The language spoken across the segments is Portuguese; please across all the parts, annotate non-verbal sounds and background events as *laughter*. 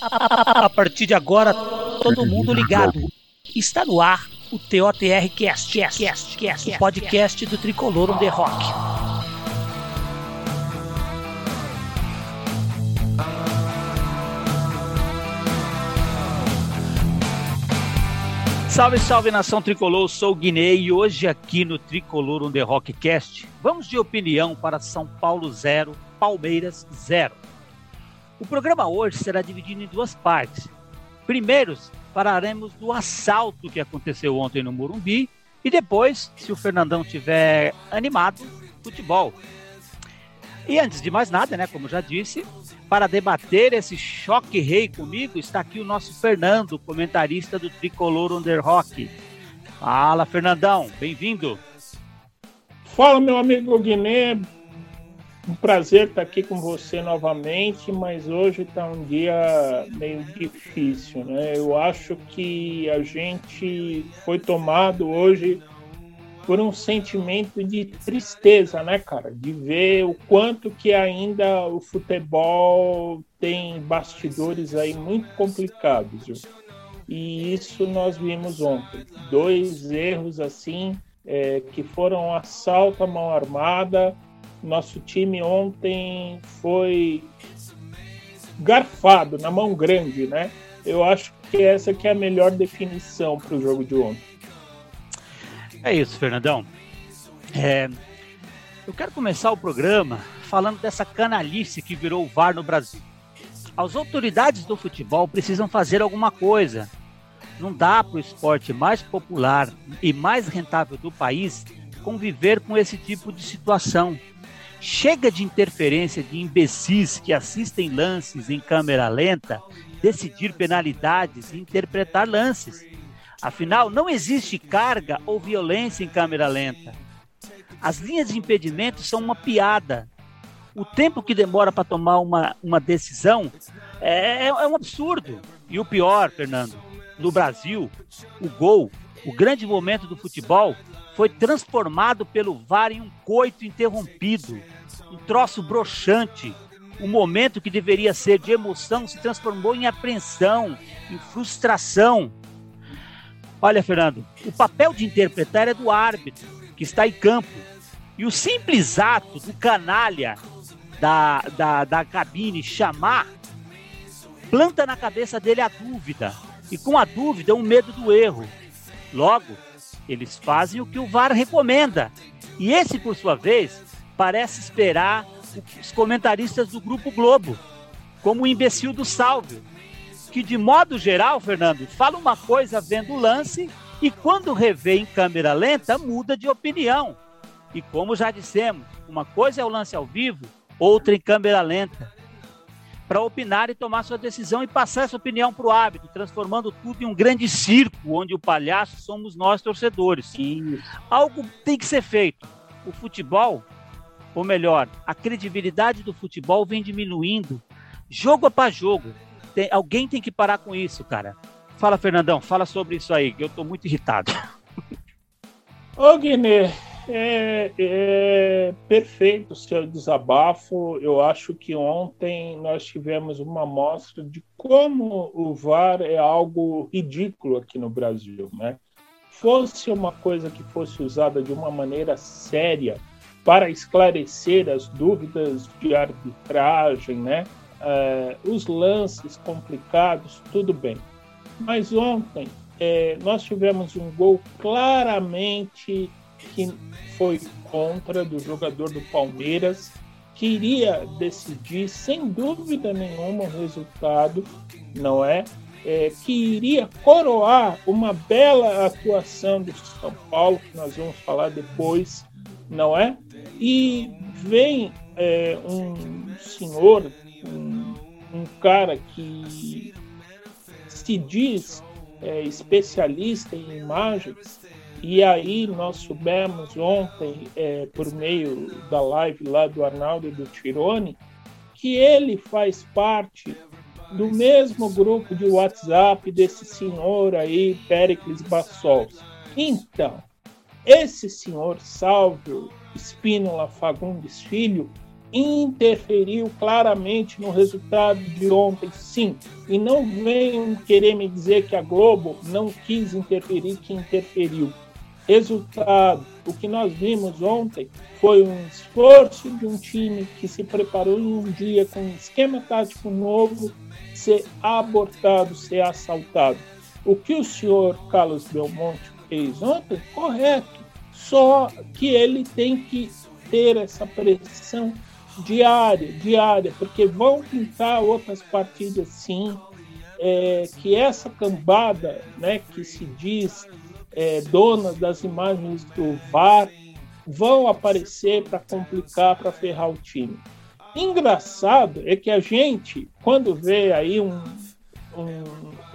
A partir de agora, todo mundo ligado. Está no ar o TOTR Cast, Cast, Cast, Cast, o podcast do Tricolor on the Rock. Salve, salve nação tricolor, sou o Guiné e hoje aqui no Tricolor on the Rock Cast, vamos de opinião para São Paulo 0, Palmeiras 0. O programa hoje será dividido em duas partes. Primeiro, falaremos do assalto que aconteceu ontem no Morumbi e depois, se o Fernandão tiver animado, futebol. E antes de mais nada, né, como já disse, para debater esse choque rei comigo, está aqui o nosso Fernando, comentarista do Tricolor Under Rock. Fala, Fernandão, bem-vindo. Fala, meu amigo Guiné, um prazer estar aqui com você novamente, mas hoje está um dia meio difícil, né? Eu acho que a gente foi tomado hoje por um sentimento de tristeza, né, cara? De ver o quanto que ainda o futebol tem bastidores aí muito complicados. Viu? E isso nós vimos ontem. Dois erros assim é, que foram assalto à mão armada nosso time ontem foi garfado na mão grande, né? Eu acho que essa que é a melhor definição para o jogo de ontem. É isso, Fernandão. É, eu quero começar o programa falando dessa canalice que virou o VAR no Brasil. As autoridades do futebol precisam fazer alguma coisa. Não dá para o esporte mais popular e mais rentável do país conviver com esse tipo de situação. Chega de interferência de imbecis que assistem lances em câmera lenta, decidir penalidades e interpretar lances. Afinal, não existe carga ou violência em câmera lenta. As linhas de impedimento são uma piada. O tempo que demora para tomar uma, uma decisão é, é, é um absurdo. E o pior, Fernando, no Brasil, o gol, o grande momento do futebol, foi transformado pelo VAR em um coito interrompido, um troço broxante. Um momento que deveria ser de emoção se transformou em apreensão, em frustração. Olha, Fernando, o papel de interpretar é do árbitro, que está em campo. E o simples ato do canalha da, da, da cabine chamar planta na cabeça dele a dúvida. E com a dúvida, o medo do erro. Logo, eles fazem o que o VAR recomenda. E esse, por sua vez, parece esperar os comentaristas do Grupo Globo, como o imbecil do Salvio, que de modo geral, Fernando, fala uma coisa vendo o lance e quando revê em câmera lenta muda de opinião. E como já dissemos, uma coisa é o lance ao vivo, outra em câmera lenta para opinar e tomar sua decisão e passar essa opinião para o árbitro, transformando tudo em um grande circo onde o palhaço somos nós torcedores. E algo tem que ser feito. O futebol, ou melhor, a credibilidade do futebol vem diminuindo, jogo após jogo. Tem, alguém tem que parar com isso, cara. Fala, Fernandão, fala sobre isso aí, que eu estou muito irritado. Ô, Guiné, é, é, perfeito o seu desabafo. Eu acho que ontem nós tivemos uma amostra de como o VAR é algo ridículo aqui no Brasil, né? Fosse uma coisa que fosse usada de uma maneira séria para esclarecer as dúvidas de arbitragem, né? É, os lances complicados, tudo bem. Mas ontem é, nós tivemos um gol claramente que foi contra do jogador do Palmeiras, queria decidir sem dúvida nenhuma o resultado, não é? é? que iria coroar uma bela atuação do São Paulo, que nós vamos falar depois, não é? E vem é, um senhor, um, um, cara que se diz é, especialista em imagens, e aí nós soubemos ontem, é, por meio da live lá do Arnaldo e do Tirone, que ele faz parte do mesmo grupo de WhatsApp desse senhor aí, Pericles Bassols. Então, esse senhor Salvio Espínola Fagundes Filho interferiu claramente no resultado de ontem, sim. E não venham querer me dizer que a Globo não quis interferir, que interferiu. Resultado: o que nós vimos ontem foi um esforço de um time que se preparou em um dia com um esquema tático novo ser abortado, ser assaltado. O que o senhor Carlos Belmonte fez ontem, correto. Só que ele tem que ter essa pressão diária, diária, porque vão pintar outras partidas sim, é, que essa cambada, né, que se diz é, dona das imagens do VAR, vão aparecer para complicar, para ferrar o time. Engraçado é que a gente, quando vê aí um, um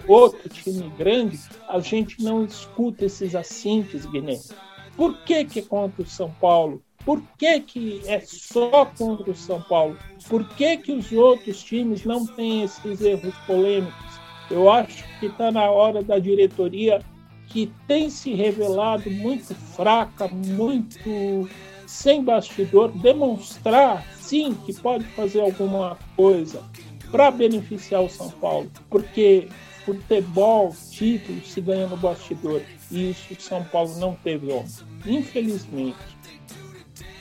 outro time grande, a gente não escuta esses assintes, Guiné. Por que, que é contra o São Paulo? Por que, que é só contra o São Paulo? Por que, que os outros times não têm esses erros polêmicos? Eu acho que está na hora da diretoria, que tem se revelado muito fraca, muito sem bastidor, demonstrar sim que pode fazer alguma coisa para beneficiar o São Paulo, porque futebol, título se ganha no bastidor e isso o São Paulo não teve ontem, infelizmente.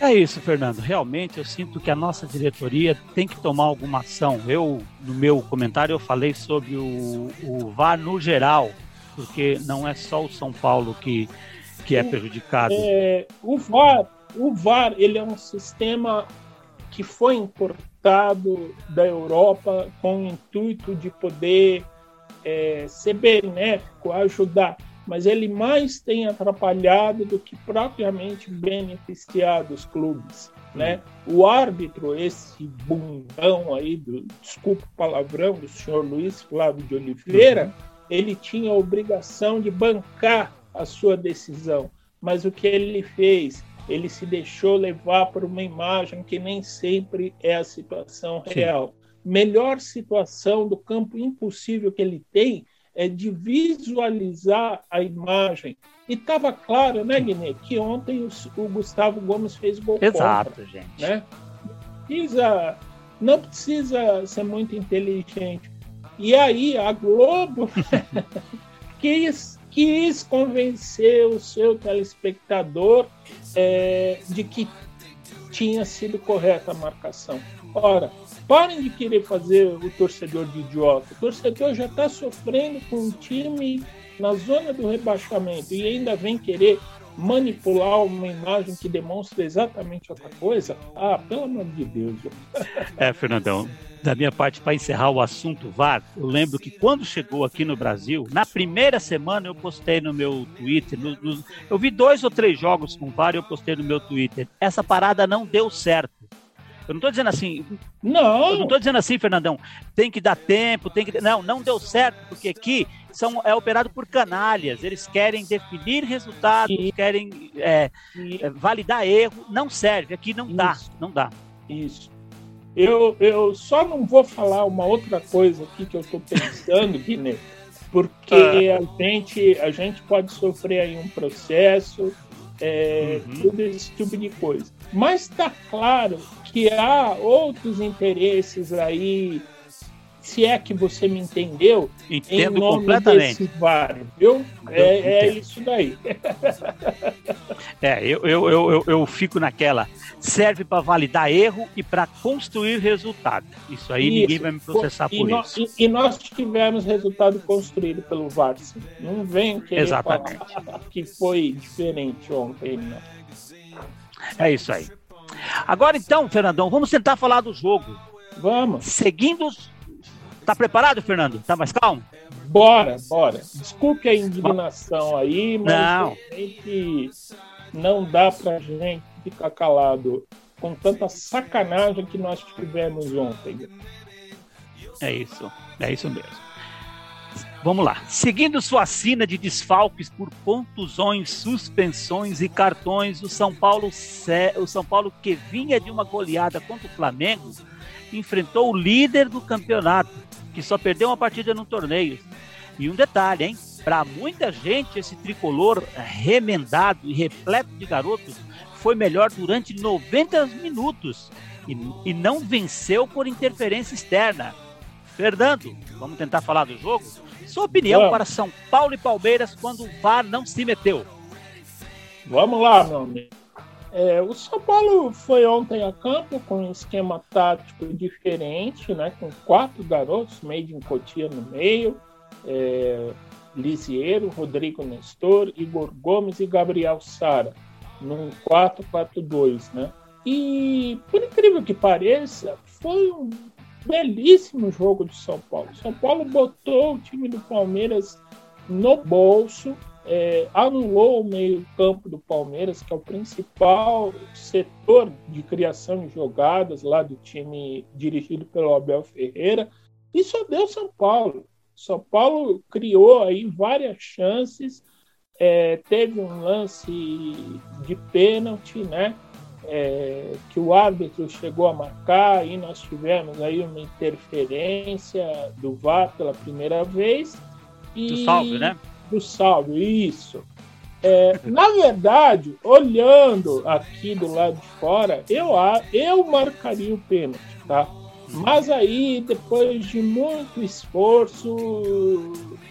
É isso, Fernando. Realmente eu sinto que a nossa diretoria tem que tomar alguma ação. Eu, no meu comentário, eu falei sobre o, o VAR no geral, porque não é só o São Paulo que, que é prejudicado. É, o VAR, o VAR, ele é um sistema que foi importado da Europa com o intuito de poder é, ser benéfico, ajudar mas ele mais tem atrapalhado do que propriamente beneficiado os clubes. Né? O árbitro, esse bundão aí, do, desculpa o palavrão, do senhor Luiz Flávio de Oliveira, uhum. Ele tinha a obrigação de bancar a sua decisão. Mas o que ele fez? Ele se deixou levar por uma imagem que nem sempre é a situação Sim. real. Melhor situação do campo impossível que ele tem é, de visualizar a imagem. E estava claro, né, Guiné, que ontem o, o, Gustavo Gomes fez gol Exato, contra, gente. Né? Precisa, não precisa ser muito inteligente. E aí a Globo *laughs* quis, quis convencer o seu telespectador é, de que tinha sido correta a marcação. Ora, Parem de querer fazer o torcedor de idiota. O torcedor já está sofrendo com um time na zona do rebaixamento e ainda vem querer manipular uma imagem que demonstra exatamente outra coisa. Ah, pelo amor de Deus. É, Fernandão, da minha parte, para encerrar o assunto VAR, eu lembro que quando chegou aqui no Brasil, na primeira semana eu postei no meu Twitter, no, no, eu vi dois ou três jogos com VAR e eu postei no meu Twitter. Essa parada não deu certo. Eu não estou dizendo assim. Não. Eu não estou dizendo assim, Fernandão. Tem que dar tempo, tem que. Não, não deu certo, porque aqui são, é operado por canalhas. Eles querem definir resultados, Sim. querem é, é, validar erro. Não serve, aqui não Isso. dá. Não dá. Isso. Eu, eu só não vou falar uma outra coisa aqui que eu estou pensando, Guiné, porque ah. a, gente, a gente pode sofrer aí um processo, é, uhum. tudo esse tipo de coisa. Mas está claro que há outros interesses aí, se é que você me entendeu, Entendo em nome completamente. desse VAR, viu? É, é isso daí. *laughs* É, eu, eu, eu, eu, fico naquela. Serve para validar erro e para construir resultado. Isso aí isso. ninguém vai me processar e por nós, isso. E, e, nós tivemos resultado construído pelo VAR. Não vem querer Exatamente. falar que foi diferente ontem. Não. É isso aí. Agora então, Fernandão, vamos tentar falar do jogo. Vamos. Seguindo. Tá preparado, Fernando? Tá mais calmo? Bora, bora. Desculpe a indignação aí, mas não. gente não dá pra gente ficar calado com tanta sacanagem que nós tivemos ontem. É isso, é isso mesmo. Vamos lá. Seguindo sua sina de desfalques por contusões, suspensões e cartões, o São Paulo, o São Paulo que vinha de uma goleada contra o Flamengo, enfrentou o líder do campeonato, que só perdeu uma partida no torneio. E um detalhe, hein? Para muita gente, esse tricolor remendado e repleto de garotos foi melhor durante 90 minutos e, e não venceu por interferência externa. Fernando, vamos tentar falar do jogo? Sua opinião para São Paulo e Palmeiras quando o VAR não se meteu? Vamos lá, meu amigo. É, o São Paulo foi ontem a campo com um esquema tático diferente, né, com quatro garotos, meio em Cotia no meio, é, Lisiero, Rodrigo Nestor, Igor Gomes e Gabriel Sara, num 4-4-2. Né? E, por incrível que pareça, foi um belíssimo jogo de São Paulo. São Paulo botou o time do Palmeiras no bolso, é, anulou o meio-campo do Palmeiras, que é o principal setor de criação de jogadas lá do time dirigido pelo Abel Ferreira, e só deu São Paulo. São Paulo criou aí várias chances, é, teve um lance de pênalti, né? É, que o árbitro chegou a marcar e nós tivemos aí uma interferência do VAR pela primeira vez. E... Do salve, né? Do salve, isso. É, na verdade, olhando aqui do lado de fora, eu, eu marcaria o pênalti, tá? Mas aí, depois de muito esforço,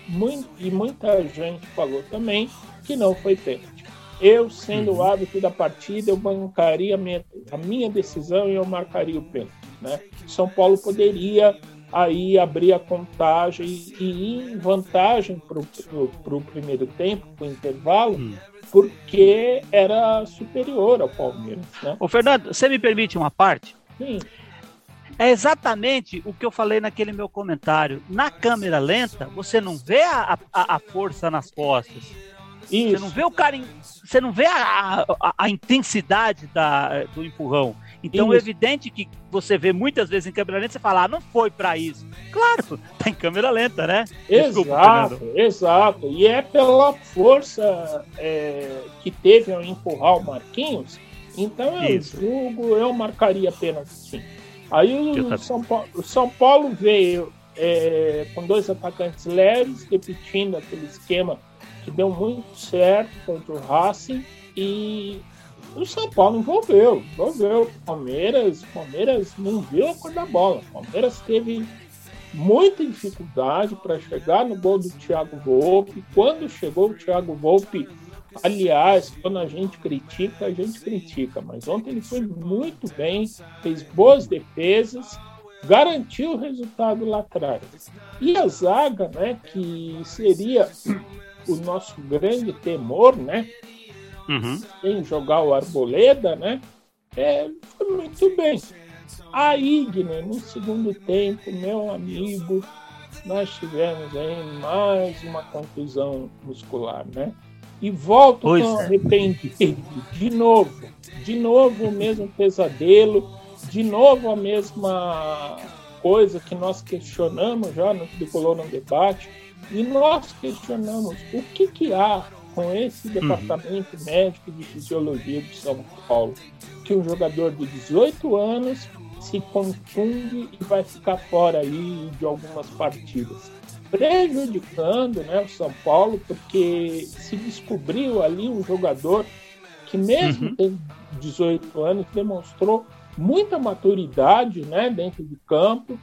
muito, e muita gente falou também que não foi pênalti. Eu, sendo uhum. o árbitro da partida, eu bancaria a minha, a minha decisão e eu marcaria o pênalti. Né? São Paulo poderia aí abrir a contagem e, ir em vantagem para o primeiro tempo, para o intervalo, uhum. porque era superior ao Palmeiras. Né? Ô, Fernando, você me permite uma parte? Sim. É exatamente o que eu falei naquele meu comentário. Na câmera lenta, você não vê a, a, a força nas costas. Isso. Você não vê o cara, você não vê a, a, a intensidade da, do empurrão. Então isso. é evidente que você vê muitas vezes em câmera lenta, você fala, ah, não foi para isso. Claro, *laughs* tá em câmera lenta, né? Desculpa, exato, Fernando. exato. E é pela força é, que teve ao empurrar o Marquinhos. Então eu isso. julgo, eu marcaria apenas sim. Aí o São, Paulo, o São Paulo veio é, com dois atacantes leves, repetindo aquele esquema que deu muito certo contra o Racing e o São Paulo envolveu, envolveu. Palmeiras, Palmeiras não viu a cor da bola. Palmeiras teve muita dificuldade para chegar no gol do Thiago Volpe. Quando chegou o Thiago Volpe Aliás, quando a gente critica, a gente critica, mas ontem ele foi muito bem, fez boas defesas, garantiu o resultado lá atrás. E a zaga, né, que seria o nosso grande temor, né, uhum. em jogar o Arboleda, né, é, foi muito bem. A Igner, no segundo tempo, meu amigo, nós tivemos aí mais uma contusão muscular, né? e volto pois tão é. arrependido. De novo, de novo o mesmo pesadelo, de novo a mesma coisa que nós questionamos já no Tricolor no Debate, e nós questionamos o que, que há com esse uhum. departamento uhum. médico de fisiologia de São Paulo, que um jogador de 18 anos se confunde e vai ficar fora aí de algumas partidas prejudicando né, o São Paulo, porque se descobriu ali um jogador que, mesmo uhum. tendo 18 anos, demonstrou muita maturidade né, dentro de campo,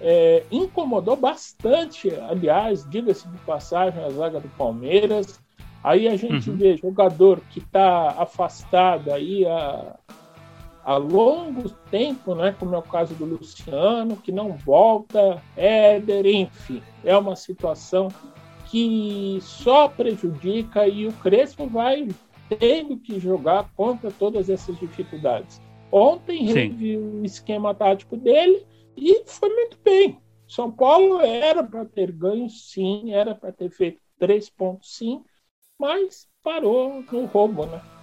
é, incomodou bastante, aliás, diga-se de passagem, a zaga do Palmeiras. Aí a gente uhum. vê jogador que está afastado aí a, há longo tempo, né, como é o caso do Luciano, que não volta, Éder, enfim, é uma situação que só prejudica e o Crespo vai tendo que jogar contra todas essas dificuldades. Ontem reviu o esquema tático dele e foi muito bem. São Paulo era para ter ganho, sim, era para ter feito três pontos, sim, mas parou no roubo, né?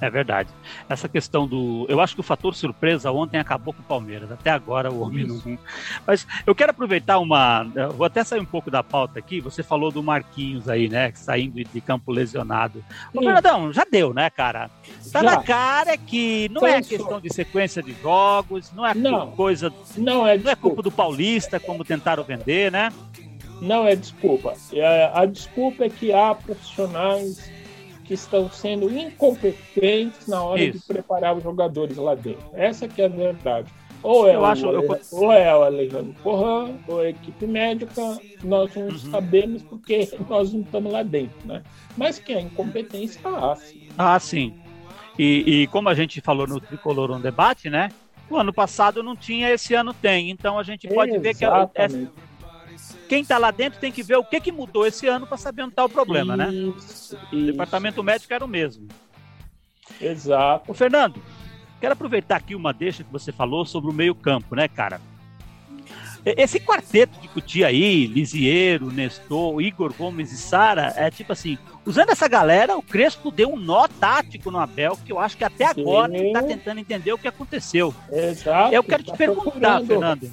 É verdade. Essa questão do. Eu acho que o fator surpresa ontem acabou com o Palmeiras. Até agora o homem não. Mas eu quero aproveitar uma. vou até sair um pouco da pauta aqui. Você falou do Marquinhos aí, né? Saindo de campo lesionado. Ô, Fernandão, já deu, né, cara? Tá já. na cara que não é questão de sequência de jogos, não é não, coisa. Não é, não é culpa do Paulista, como tentaram vender, né? Não é desculpa. É, a desculpa é que há profissionais que estão sendo incompetentes na hora Isso. de preparar os jogadores lá dentro. Essa que é a verdade. Ou é, eu o, acho, eu... ou é o Alejandro Porran, ou é a equipe médica, nós não uhum. sabemos porque nós não estamos lá dentro, né? Mas que a incompetência há, sim. Ah, sim. E, e como a gente falou no Tricolor um debate, né? O ano passado não tinha, esse ano tem. Então a gente pode ver que é, é, quem está lá dentro tem que ver o que, que mudou esse ano para saber onde está o problema, né? isso? Isso. O departamento médico era o mesmo. Exato. Ô, Fernando, quero aproveitar aqui uma deixa que você falou sobre o meio-campo, né, cara? Esse quarteto de Cutia aí, Lisieiro, Nestor, Igor Gomes e Sara, é tipo assim, usando essa galera, o Crespo deu um nó tático no Abel, que eu acho que até agora Sim. ele tá tentando entender o que aconteceu. Exato. Eu quero te tá perguntar, Fernando.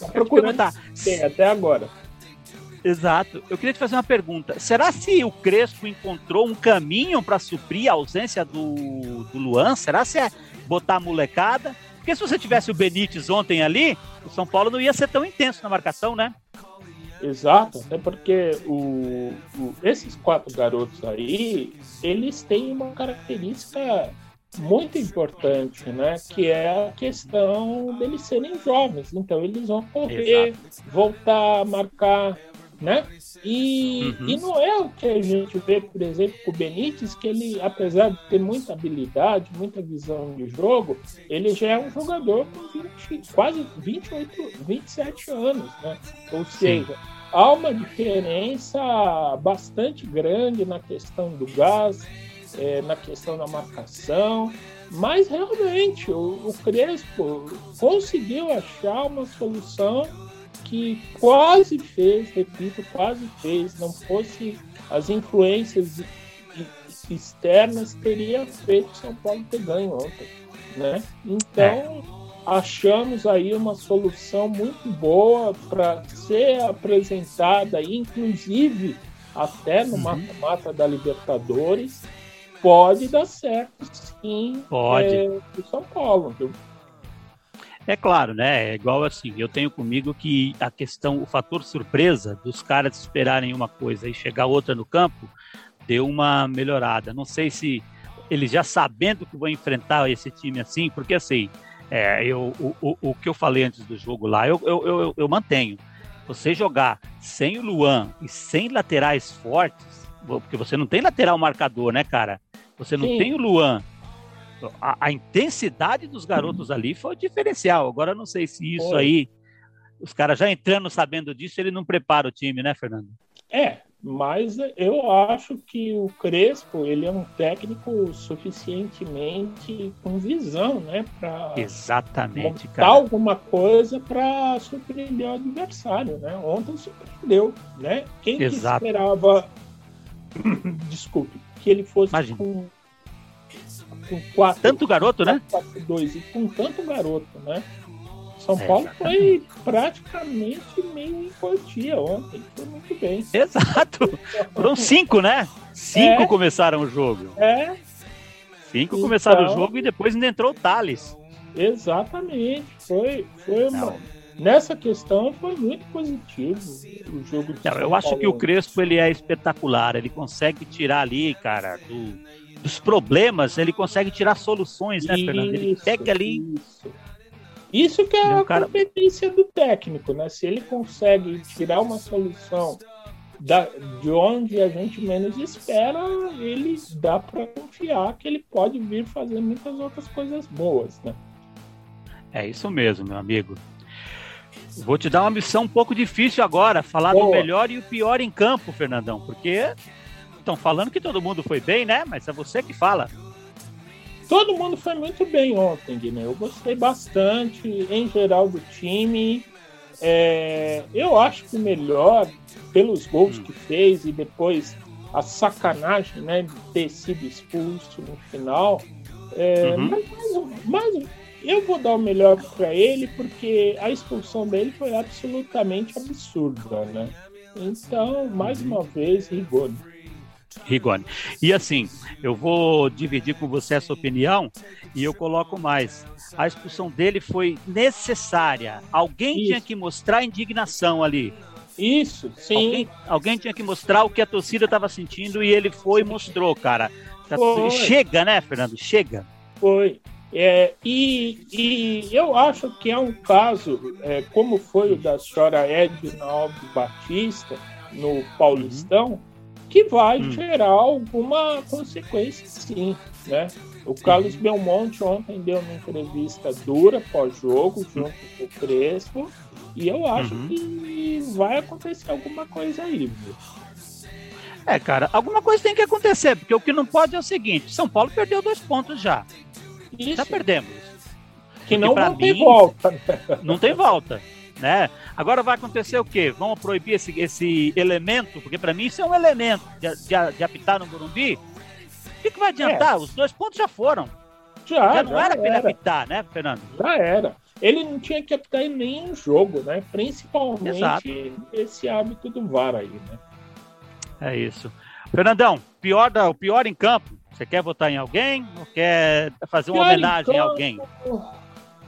Tá procurando Sim, até agora. Exato. Eu queria te fazer uma pergunta. Será se o Crespo encontrou um caminho para suprir a ausência do, do Luan? Será se é botar a molecada? Porque se você tivesse o Benítez ontem ali, o São Paulo não ia ser tão intenso na marcação, né? Exato, até porque o, o, esses quatro garotos aí, eles têm uma característica muito importante, né? Que é a questão deles serem jovens. Então eles vão correr, Exato. voltar a marcar, né? E, uhum. e não é o que a gente vê, por exemplo, com o Benítez, que ele, apesar de ter muita habilidade, muita visão de jogo, ele já é um jogador com 20, quase 28, 27 anos, né? Ou seja, Sim. há uma diferença bastante grande na questão do gás, é, na questão da marcação, mas realmente o, o Crespo conseguiu achar uma solução que quase fez, repito, quase fez, não fosse as influências externas, teria feito São Paulo ter ganho ontem. Né? Então, é. achamos aí uma solução muito boa para ser apresentada, inclusive até no uhum. mata-mata uhum. da Libertadores. Pode dar certo, sim, Pode. É, São Paulo. Viu? É claro, né? É igual assim, eu tenho comigo que a questão, o fator surpresa dos caras esperarem uma coisa e chegar outra no campo, deu uma melhorada. Não sei se eles já sabendo que vão enfrentar esse time assim, porque assim, é, eu, o, o, o, que eu falei antes do jogo lá, eu, eu, eu, eu mantenho. Você jogar sem o Luan e sem laterais fortes, porque você não tem lateral marcador, né, cara? Você não Sim. tem o Luan a, a, intensidade dos garotos ali foi o diferencial. Agora, não sei se isso foi. aí, os caras já entrando sabendo disso, ele não prepara o time, né, Fernando? É, mas eu acho que o Crespo ele é um técnico suficientemente com visão, né, para exatamente cara. alguma coisa para surpreender o adversário, né? Ontem surpreendeu, né? Quem que esperava, *coughs* desculpe, que ele fosse Imagina. com com quatro. Tanto garoto, né? Quatro, dois, e com tanto garoto, né? São é, Paulo foi praticamente meio infantia ontem. Foi muito bem. Exato. Foram cinco, né? Cinco é, começaram o jogo. É. Cinco então, começaram o jogo e depois ainda entrou o Thales. Exatamente. Foi, foi uma, nessa questão foi muito positivo o jogo Não, Eu acho que o Crespo ele é espetacular. Ele consegue tirar ali, cara, do dos problemas, ele consegue tirar soluções, né, Fernando? Ele pega ali. Isso. Isso que é, é um a cara... competência do técnico, né? Se ele consegue tirar uma solução da, de onde a gente menos espera, ele dá para confiar que ele pode vir fazer muitas outras coisas boas, né? É isso mesmo, meu amigo. Vou te dar uma missão um pouco difícil agora, falar Boa. do melhor e o pior em campo, Fernandão, porque estão falando que todo mundo foi bem, né? Mas é você que fala. Todo mundo foi muito bem ontem, Guilherme. Eu gostei bastante, em geral, do time. É, eu acho que o melhor, pelos gols hum. que fez e depois a sacanagem né, de ter sido expulso no final. É, uhum. mas, mas, mas, eu vou dar o melhor para ele porque a expulsão dele foi absolutamente absurda, né? Então, mais uhum. uma vez, Rigoni. Rigoni. E assim, eu vou dividir com você essa opinião e eu coloco mais. A expulsão dele foi necessária. Alguém Isso. tinha que mostrar indignação ali. Isso, sim. Alguém, alguém tinha que mostrar o que a torcida estava sentindo e ele foi e mostrou, cara. Tá foi. Chega, né, Fernando? Chega. Foi. É, e, e, eu acho que é um caso, é, como foi o da senhora Edna Alves Batista no Paulistão, uhum. que vai uhum. gerar alguma consequência, sim. Né? O Carlos uhum. Belmonte ontem deu uma entrevista dura pós-jogo, junto com o Crespo, e eu acho uhum. que vai acontecer alguma coisa aí, viu? É, cara, alguma coisa tem que acontecer, porque o que não pode é o seguinte: São Paulo perdeu dois pontos já. Isso. Já perdemos. Que não, não tem volta. Né? *laughs* Não tem volta. Né? Agora vai acontecer o quê? Vamos proibir esse, esse elemento, porque para mim isso é um elemento de, de, de apitar no Burumbi. O que, que vai adiantar? É. Os dois pontos já foram. Já, já não já era para ele apitar, né, Fernando? Já era. Ele não tinha que apitar em nenhum jogo, né? Principalmente Exato. esse hábito do VAR aí, né? É isso. Fernandão, pior da, o pior em campo, você quer votar em alguém ou quer fazer uma pior homenagem campo, a alguém?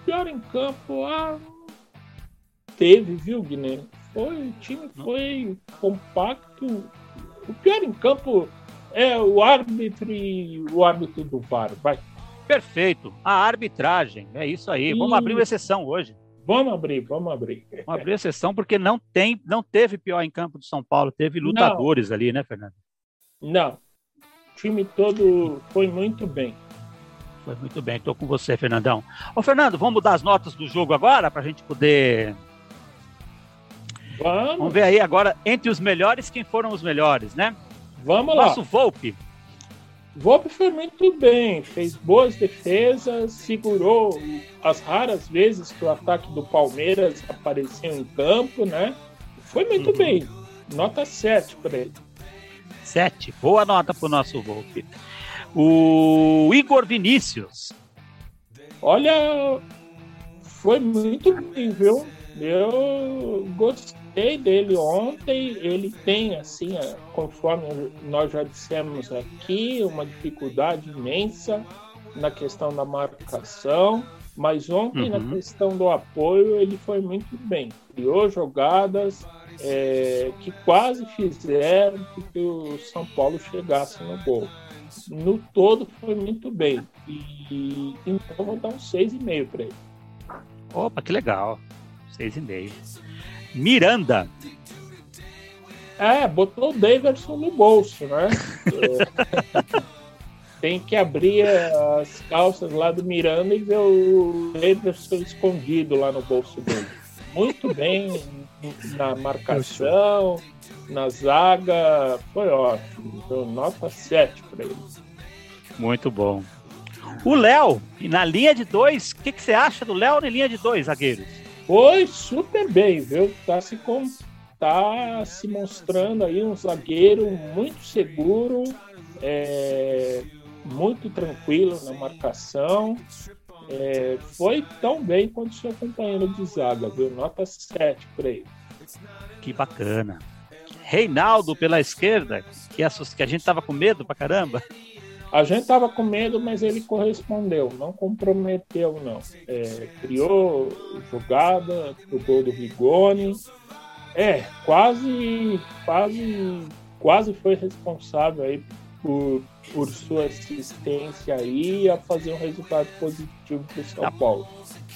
Pior em campo, ah, teve, viu, Guilherme? Foi, o time foi compacto. O pior em campo é o árbitro e o árbitro do VAR. Vai. Perfeito. A arbitragem. É isso aí. E... Vamos abrir uma exceção hoje. Vamos abrir, vamos abrir. Vamos abrir a sessão porque não tem, não teve pior em campo de São Paulo, teve lutadores não. ali, né, Fernando? Não, time todo foi muito bem. Foi muito bem, estou com você, Fernandão. Ô, Fernando, vamos mudar as notas do jogo agora para a gente poder. Vamos. Vamos ver aí agora, entre os melhores, quem foram os melhores, né? Vamos lá. Nosso Volpe. Volpe foi muito bem, fez boas defesas, segurou as raras vezes que o ataque do Palmeiras apareceu em campo, né? Foi muito uhum. bem. Nota 7 para ele. 7. Boa nota para o nosso Volpe. O Igor Vinícius. Olha, foi muito bem, viu? Eu gostei dele ontem. Ele tem, assim, conforme nós já dissemos aqui, uma dificuldade imensa na questão da marcação. Mas ontem, uhum. na questão do apoio, ele foi muito bem. Criou jogadas, é, que quase fizeram que o São Paulo chegasse no gol. No todo foi muito bem. E então vou dar um 6,5 para ele. Opa, que legal. 6,5. Miranda. É, botou o Davidson no bolso, né? *laughs* É, tem que abrir as calças lá do Miranda e ver o Davidson escondido lá no bolso dele. Muito bem, na marcação, na zaga, foi ótimo. Então, nota 7 para ele. Muito bom. O Léo, na linha de dois, o que, que, você acha do Léo na linha de dois zagueiros? Foi super bem, viu? Tá se, com... tá se mostrando aí um zagueiro muito seguro, é... muito tranquilo na marcação. É, foi tão bem quanto seu companheiro de zaga, viu? Nota 7 para ele. Que bacana. Reinaldo pela esquerda, que a, que a gente tava com medo pra caramba. A gente tava com medo, mas ele correspondeu, não comprometeu, não. É, criou jogada pro gol do Rigoni. É, quase, quase, quase foi responsável aí por, por sua assistência aí a fazer um resultado positivo para o São tá. Paulo.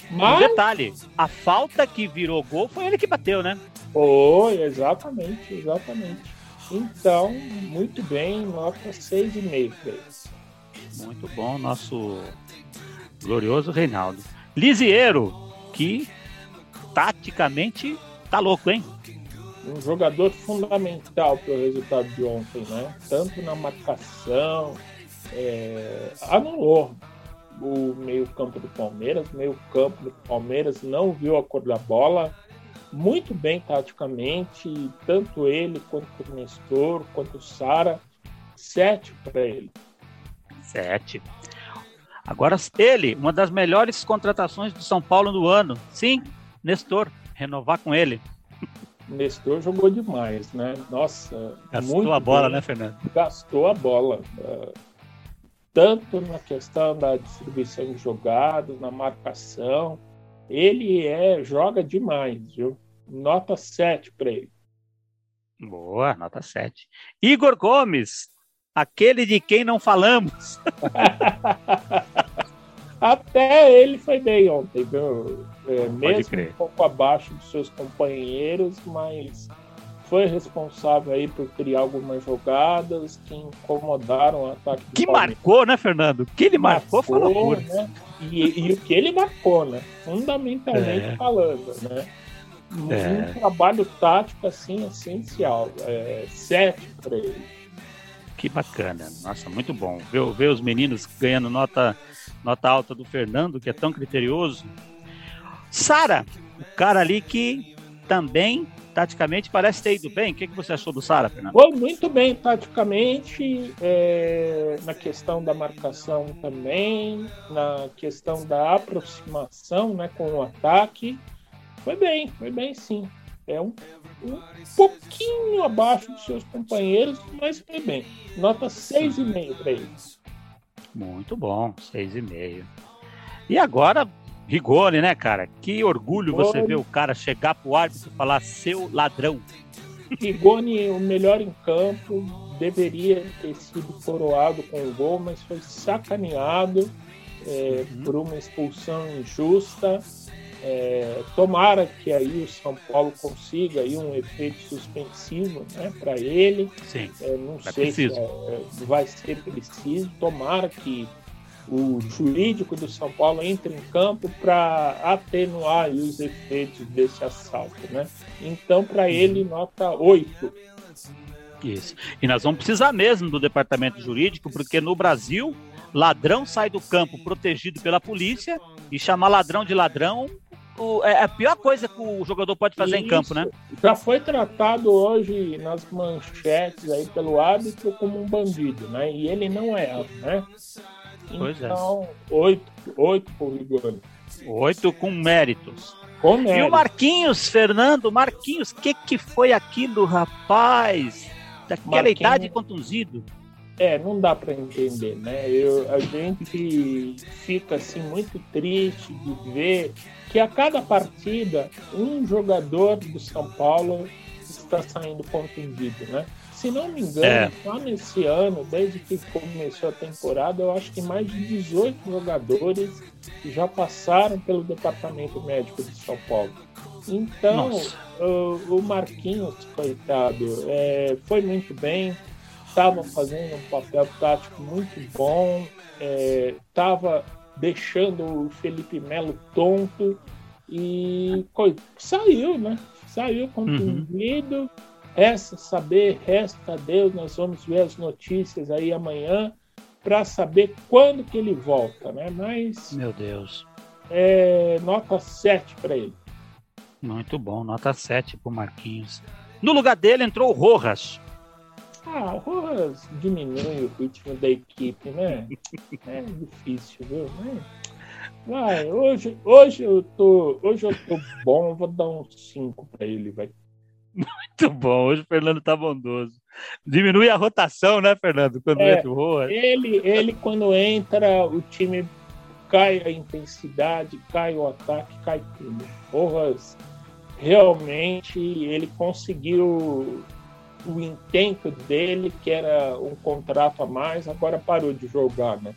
Mas... Um detalhe, a falta que virou gol foi ele que bateu, né? Foi, exatamente, exatamente. Então, muito bem, nota 6,5 para Muito bom, nosso glorioso Reinaldo. Lisieiro, que taticamente tá louco, hein? Um jogador fundamental para o resultado de ontem, né? Tanto na marcação, é, anulou o meio-campo do Palmeiras, meio-campo do Palmeiras não viu a cor da bola, muito bem taticamente, tanto ele quanto o Nestor, quanto o Sara, sete para ele. Sete. Agora ele, uma das melhores contratações do São Paulo no ano. Sim, Nestor, renovar com ele. Nestor jogou demais, né? Nossa. Gastou a bola, bem. né, Fernando? Gastou a bola. Uh, tanto na questão da distribuição de jogadas, na marcação. Ele é joga demais, viu? Nota 7 para ele. Boa, nota 7. Igor Gomes, aquele de quem não falamos. *laughs* Até ele foi bem ontem, viu? É, mesmo um pouco abaixo dos seus companheiros, mas foi responsável aí por criar algumas jogadas que incomodaram o ataque do Que Palmeiras. marcou, né, Fernando? O que ele marcou, marcou foi né? E, e, o que ele marcou, né? Fundamentalmente é. falando, né? Um, é. trabalho tático assim essencial. É, sete para ele. Que bacana, nossa, muito bom. Ver, ver os meninos ganhando nota nota alta do Fernando, que é tão criterioso. Sara, o cara ali que também taticamente parece ter ido bem. O que, que você achou do Sara, Fernando? Foi muito bem taticamente, é, na questão da marcação também, na questão da aproximação né, com o ataque. Foi bem, foi bem sim. É um, um pouquinho abaixo dos seus companheiros, mas foi bem. Nota 6,5 para eles. Muito bom, 6,5. E agora, Rigoni, né, cara? Que orgulho Rigoni. você ver o cara chegar pro árbitro e falar seu ladrão. *laughs* Rigoni, o melhor em campo, deveria ter sido coroado com o gol, mas foi sacaneado é, uhum. por uma expulsão injusta. É, tomara que aí o São Paulo consiga aí um efeito suspensivo né, para ele. Sim, é, não sei preciso. se é, vai ser preciso. Tomara que o jurídico do São Paulo entre em campo para atenuar os efeitos desse assalto. Né? Então, para ele, nota 8. Isso. E nós vamos precisar mesmo do departamento jurídico, porque no Brasil, ladrão sai do campo protegido pela polícia e chamar ladrão de ladrão o, é a pior coisa que o jogador pode fazer Isso. em campo, né? Já foi tratado hoje nas manchetes aí pelo árbitro como um bandido, né? E ele não é, né? Pois é. então, é. oito, oito por Rigoni. Oito com méritos. Com méritos. E o Marquinhos, Fernando, Marquinhos, o que, que foi aquilo, rapaz? Daquela Marquinhos... idade contundido. É, não dá para entender, né? Eu, a gente fica assim muito triste de ver que a cada partida um jogador do São Paulo está saindo contundido, né? Se não me engano, é. só nesse ano, desde que começou a temporada, eu acho que mais de 18 jogadores já passaram pelo departamento médico de São Paulo. Então, o, o, Marquinhos, coitado, é, foi muito bem, estava fazendo um papel tático muito bom, estava é, deixando o Felipe Melo tonto e saiu, né? Saiu contundido. Uhum. Resta saber, resta a Deus, nós vamos ver as notícias aí amanhã para saber quando que ele volta, né? Mas. Meu Deus. É, nota 7 para ele. Muito bom, nota 7 para Marquinhos. No lugar dele entrou o Rojas. Ah, o Rojas diminui o ritmo da equipe, né? é difícil, viu? Vai, hoje, hoje eu tô. Hoje eu tô bom, vou dar um 5 para ele, vai. Muito bom, hoje o Fernando tá bondoso. Diminui a rotação, né, Fernando? Quando é, entra o Rojas. Ele, ele, quando entra, o time cai a intensidade, cai o ataque, cai tudo. Rojas, realmente, ele conseguiu o intento dele, que era um contrato a mais, agora parou de jogar, né?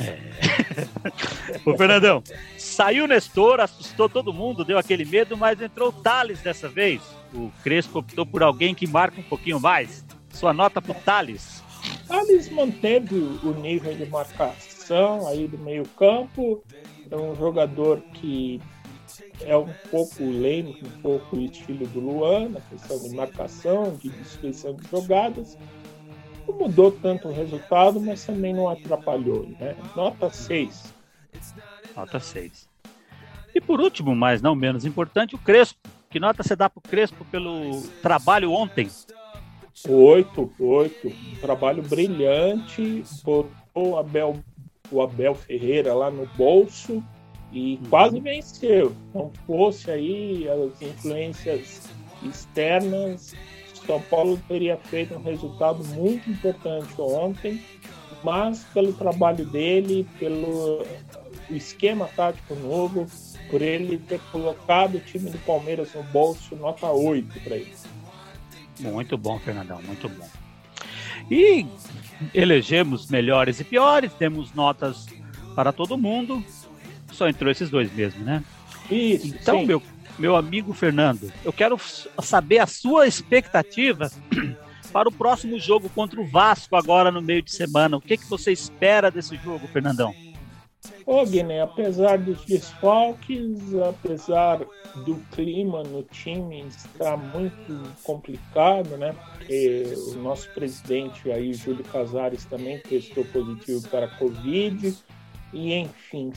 É. *laughs* Ô, Fernandão, saiu o Nestor, assustou todo mundo, deu aquele medo, mas entrou o Thales dessa vez. O Crespo optou por alguém que marca um pouquinho mais. Sua nota pro Thales. Thales manteve o nível de marcação aí do meio campo. É um jogador que é um pouco lento, um pouco o estilo do Luan, na questão de marcação, de distribuição de jogadas não mudou tanto o resultado, mas também não atrapalhou. Né? Nota 6. Nota 6. E por último, mas não menos importante, o Crespo. Que nota você dá para o Crespo pelo trabalho ontem? 8, 8. Um trabalho brilhante. Botou o Abel, o Abel Ferreira lá no bolso e uhum. quase venceu. Não fosse aí as influências externas, são Paulo teria feito um resultado muito importante ontem, mas pelo trabalho dele, pelo esquema tático novo, por ele ter colocado o time do Palmeiras no bolso, nota 8 para ele. Muito bom, Fernandão, muito bom. E elegemos melhores e piores, temos notas para todo mundo. Só entrou esses dois mesmo, né? Isso, então, sim. meu, meu amigo Fernando, eu quero saber a sua expectativa *clears throat* para o próximo jogo contra o Vasco agora no meio de semana. O que, que você espera desse jogo, Fernandão? Ô, Guiné, apesar dos desfalques, apesar do clima no time estar muito complicado, né? Porque o nosso presidente aí, Júlio Casares, também testou positivo para a Covid. E enfim,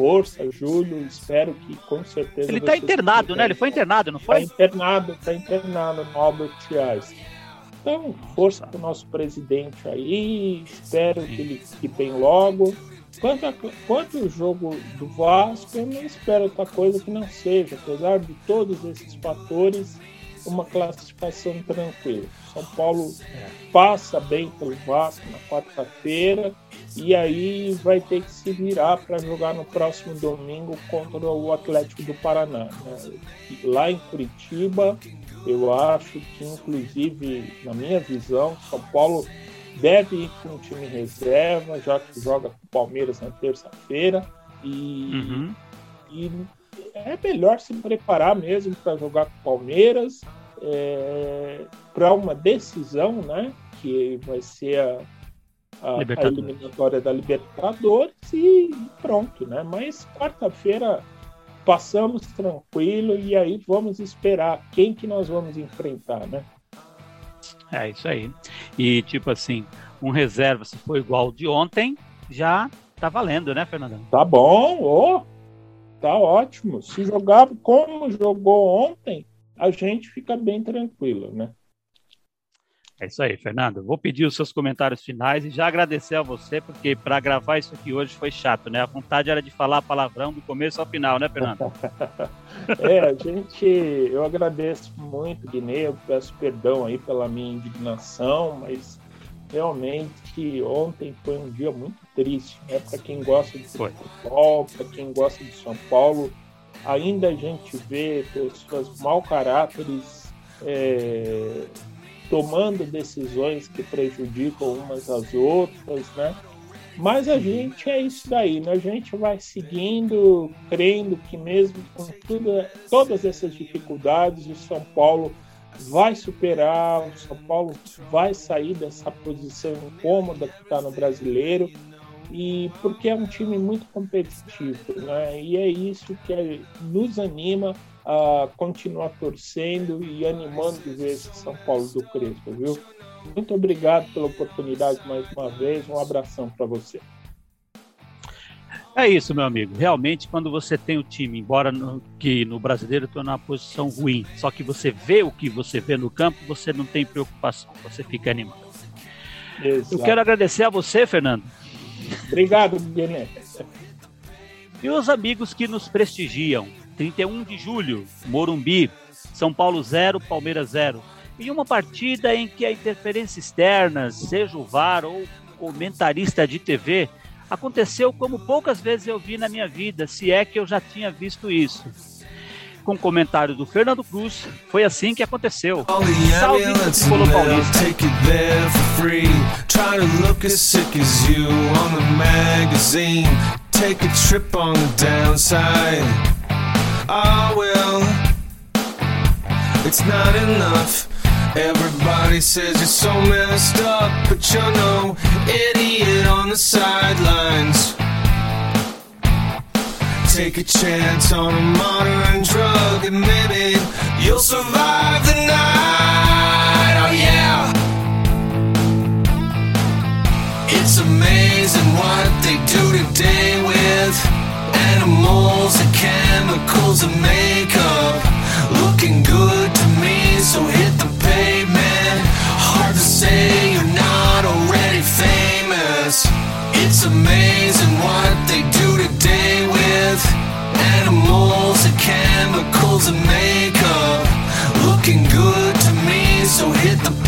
força, Júlio, espero que com certeza. Ele está internado, né? Ele foi internado, não foi? Está internado, está internado no Albert Einstein. Então, força para o nosso presidente aí, espero que ele fique bem logo. Quanto, a, quanto ao jogo do Vasco, eu não espero outra coisa que não seja, apesar de todos esses fatores, uma classificação tranquila. São Paulo passa bem pelo Vasco na quarta-feira e aí vai ter que se virar para jogar no próximo domingo contra o Atlético do Paraná. Né? Lá em Curitiba, eu acho que, inclusive, na minha visão, São Paulo deve ir com o time reserva, já que joga com o Palmeiras na terça-feira. E, uhum. e é melhor se preparar mesmo para jogar com o Palmeiras é, para uma decisão, né? Que vai ser a, a, a eliminatória da Libertadores e pronto, né? Mas quarta-feira passamos tranquilo e aí vamos esperar quem que nós vamos enfrentar, né? É isso aí. E tipo assim, um reserva se for igual ao de ontem, já tá valendo, né, Fernandão? Tá bom, oh, tá ótimo. Se jogar como jogou ontem, a gente fica bem tranquilo, né? É isso aí, Fernando. Vou pedir os seus comentários finais e já agradecer a você, porque para gravar isso aqui hoje foi chato, né? A vontade era de falar palavrão do começo ao final, né, Fernando? *laughs* é, a gente. Eu agradeço muito, Guiné. Eu peço perdão aí pela minha indignação, mas realmente ontem foi um dia muito triste, né? Para quem gosta de futebol, para quem gosta de São Paulo, ainda a gente vê pessoas mau caráteres. É tomando decisões que prejudicam umas às outras, né? Mas a gente é isso daí, né? A gente vai seguindo, crendo que mesmo com tudo, todas essas dificuldades, o São Paulo vai superar, o São Paulo vai sair dessa posição incômoda que está no brasileiro e porque é um time muito competitivo, né? E é isso que nos anima a continuar torcendo e animando de ver esse São Paulo do Crespo, viu? Muito obrigado pela oportunidade mais uma vez. Um abração para você. É isso, meu amigo. Realmente, quando você tem o time, embora no, que no brasileiro estou numa posição ruim, só que você vê o que você vê no campo, você não tem preocupação, você fica animado. Exato. Eu quero agradecer a você, Fernando. Obrigado, Guilherme. Os amigos que nos prestigiam. 31 de julho, Morumbi, São Paulo 0, Palmeiras 0. E uma partida em que a interferência externa, seja o VAR ou comentarista de TV, aconteceu como poucas vezes eu vi na minha vida, se é que eu já tinha visto isso. Com comentário do Fernando Cruz, foi assim que aconteceu. Salve, Tricolor Paulista. Take a trip on the downside. I will. It's not enough. Everybody says you're so messed up, but you're no idiot on the sidelines. Take a chance on a modern drug and maybe you'll survive the night. Oh yeah. It's amazing what they do today with animals and chemicals and makeup. curls and makeup, looking good to me. So hit the